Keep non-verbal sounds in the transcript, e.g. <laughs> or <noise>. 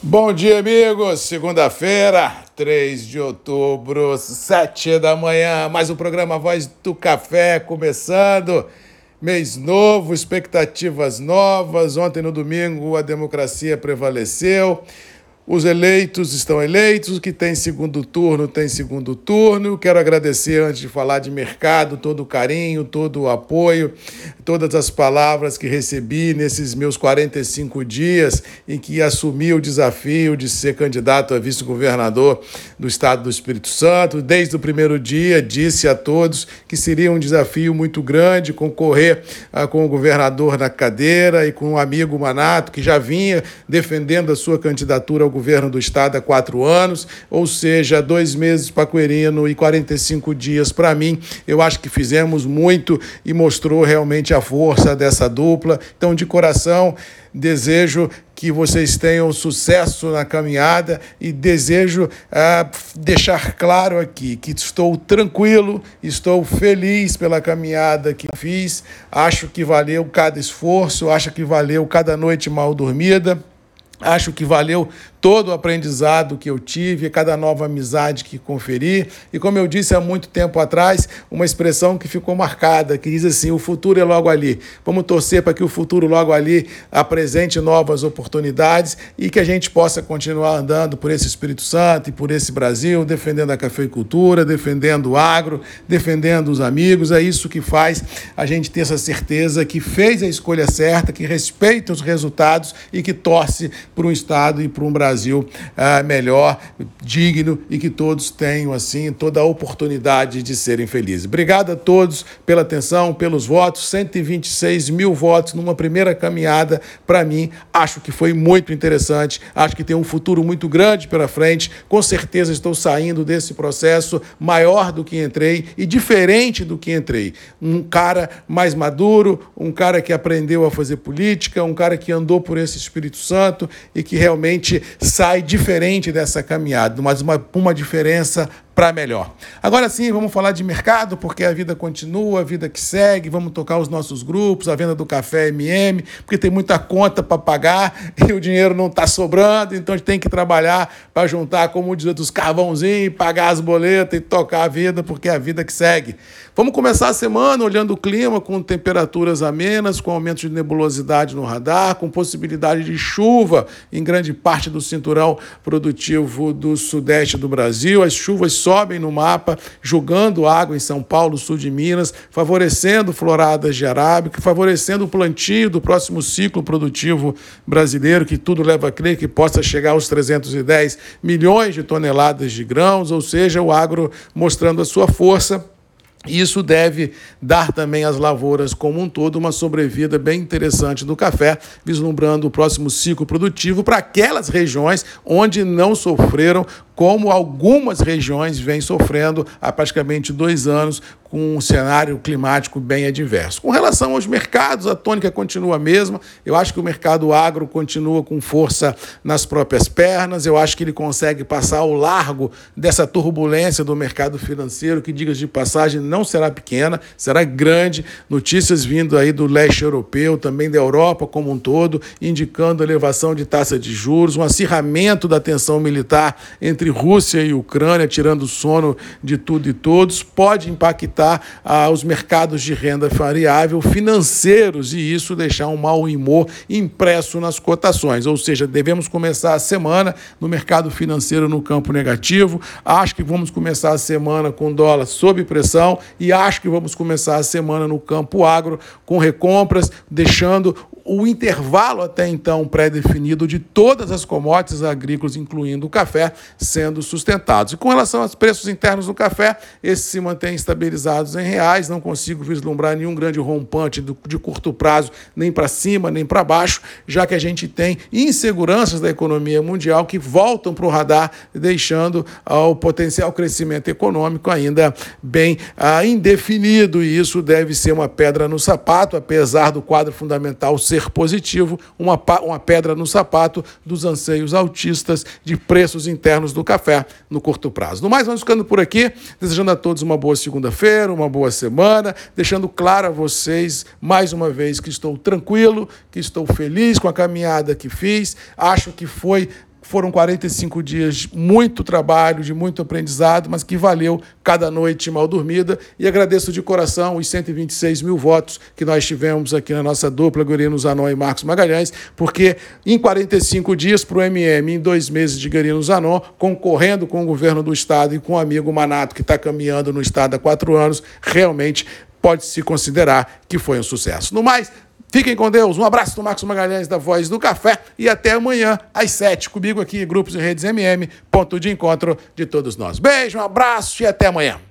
Bom dia, amigos. Segunda-feira, 3 de outubro, 7 da manhã. Mais um programa Voz do Café começando. Mês novo, expectativas novas. Ontem, no domingo, a democracia prevaleceu. Os eleitos estão eleitos, o que tem segundo turno tem segundo turno. Quero agradecer, antes de falar de mercado, todo o carinho, todo o apoio, todas as palavras que recebi nesses meus 45 dias em que assumi o desafio de ser candidato a vice-governador do estado do Espírito Santo. Desde o primeiro dia, disse a todos que seria um desafio muito grande concorrer ah, com o governador na cadeira e com o amigo Manato, que já vinha defendendo a sua candidatura ao governo do Estado há quatro anos, ou seja, dois meses para Querino e 45 dias para mim. Eu acho que fizemos muito e mostrou realmente a força dessa dupla. Então, de coração, desejo que vocês tenham sucesso na caminhada e desejo ah, deixar claro aqui que estou tranquilo, estou feliz pela caminhada que fiz, acho que valeu cada esforço, acho que valeu cada noite mal dormida. Acho que valeu todo o aprendizado que eu tive, cada nova amizade que conferi. E como eu disse há muito tempo atrás, uma expressão que ficou marcada, que diz assim: o futuro é logo ali. Vamos torcer para que o futuro logo ali apresente novas oportunidades e que a gente possa continuar andando por esse Espírito Santo e por esse Brasil, defendendo a cafeicultura, defendendo o agro, defendendo os amigos. É isso que faz a gente ter essa certeza que fez a escolha certa, que respeita os resultados e que torce para um Estado e para um Brasil uh, melhor, digno e que todos tenham assim toda a oportunidade de serem felizes. Obrigado a todos pela atenção, pelos votos, 126 mil votos numa primeira caminhada. Para mim, acho que foi muito interessante. Acho que tem um futuro muito grande pela frente. Com certeza estou saindo desse processo maior do que entrei e diferente do que entrei. Um cara mais maduro, um cara que aprendeu a fazer política, um cara que andou por esse Espírito Santo e que realmente sai diferente dessa caminhada, mas uma, uma diferença para melhor. Agora sim, vamos falar de mercado, porque a vida continua, a vida que segue, vamos tocar os nossos grupos, a venda do café MM, porque tem muita conta para pagar <laughs> e o dinheiro não está sobrando, então a gente tem que trabalhar para juntar, como diz dos carvãozinhos, pagar as boletas e tocar a vida, porque é a vida que segue. Vamos começar a semana olhando o clima com temperaturas amenas, com aumento de nebulosidade no radar, com possibilidade de chuva em grande parte do cinturão produtivo do sudeste do Brasil. As chuvas sobem no mapa, jogando água em São Paulo, sul de Minas, favorecendo floradas de arábica, favorecendo o plantio do próximo ciclo produtivo brasileiro, que tudo leva a crer que possa chegar aos 310 milhões de toneladas de grãos, ou seja, o agro mostrando a sua força. Isso deve dar também às lavouras como um todo uma sobrevida bem interessante do café, vislumbrando o próximo ciclo produtivo para aquelas regiões onde não sofreram como algumas regiões vêm sofrendo há praticamente dois anos com um cenário climático bem adverso. Com relação aos mercados, a tônica continua a mesma. Eu acho que o mercado agro continua com força nas próprias pernas. Eu acho que ele consegue passar ao largo dessa turbulência do mercado financeiro, que, diga de passagem, não será pequena, será grande. Notícias vindo aí do leste europeu, também da Europa como um todo, indicando elevação de taxa de juros, um acirramento da tensão militar entre entre Rússia e Ucrânia, tirando o sono de tudo e todos, pode impactar ah, os mercados de renda variável financeiros e isso deixar um mau humor impresso nas cotações. Ou seja, devemos começar a semana no mercado financeiro no campo negativo. Acho que vamos começar a semana com dólar sob pressão e acho que vamos começar a semana no campo agro com recompras, deixando o intervalo até então pré-definido de todas as commodities agrícolas, incluindo o café, sendo sustentados. E com relação aos preços internos do café, esses se mantêm estabilizados em reais, não consigo vislumbrar nenhum grande rompante de curto prazo, nem para cima, nem para baixo, já que a gente tem inseguranças da economia mundial que voltam para o radar, deixando o potencial crescimento econômico ainda bem uh, indefinido, e isso deve ser uma pedra no sapato, apesar do quadro fundamental ser ser positivo, uma, uma pedra no sapato dos anseios autistas de preços internos do café no curto prazo. No mais, vamos ficando por aqui, desejando a todos uma boa segunda-feira, uma boa semana, deixando claro a vocês, mais uma vez, que estou tranquilo, que estou feliz com a caminhada que fiz, acho que foi Foram 45 dias muito trabalho, de muito aprendizado, mas que valeu cada noite mal dormida. E agradeço de coração os 126 mil votos que nós tivemos aqui na nossa dupla, Gurinos Zanon e Marcos Magalhães, porque em 45 dias para o MM, em dois meses de Gurinos Zanon, concorrendo com o governo do Estado e com o amigo Manato, que está caminhando no Estado há quatro anos, realmente pode-se considerar que foi um sucesso. No mais, Fiquem com Deus. Um abraço do Marcos Magalhães, da Voz do Café. E até amanhã, às sete, comigo aqui, Grupos e Redes MM, ponto de encontro de todos nós. Beijo, um abraço e até amanhã.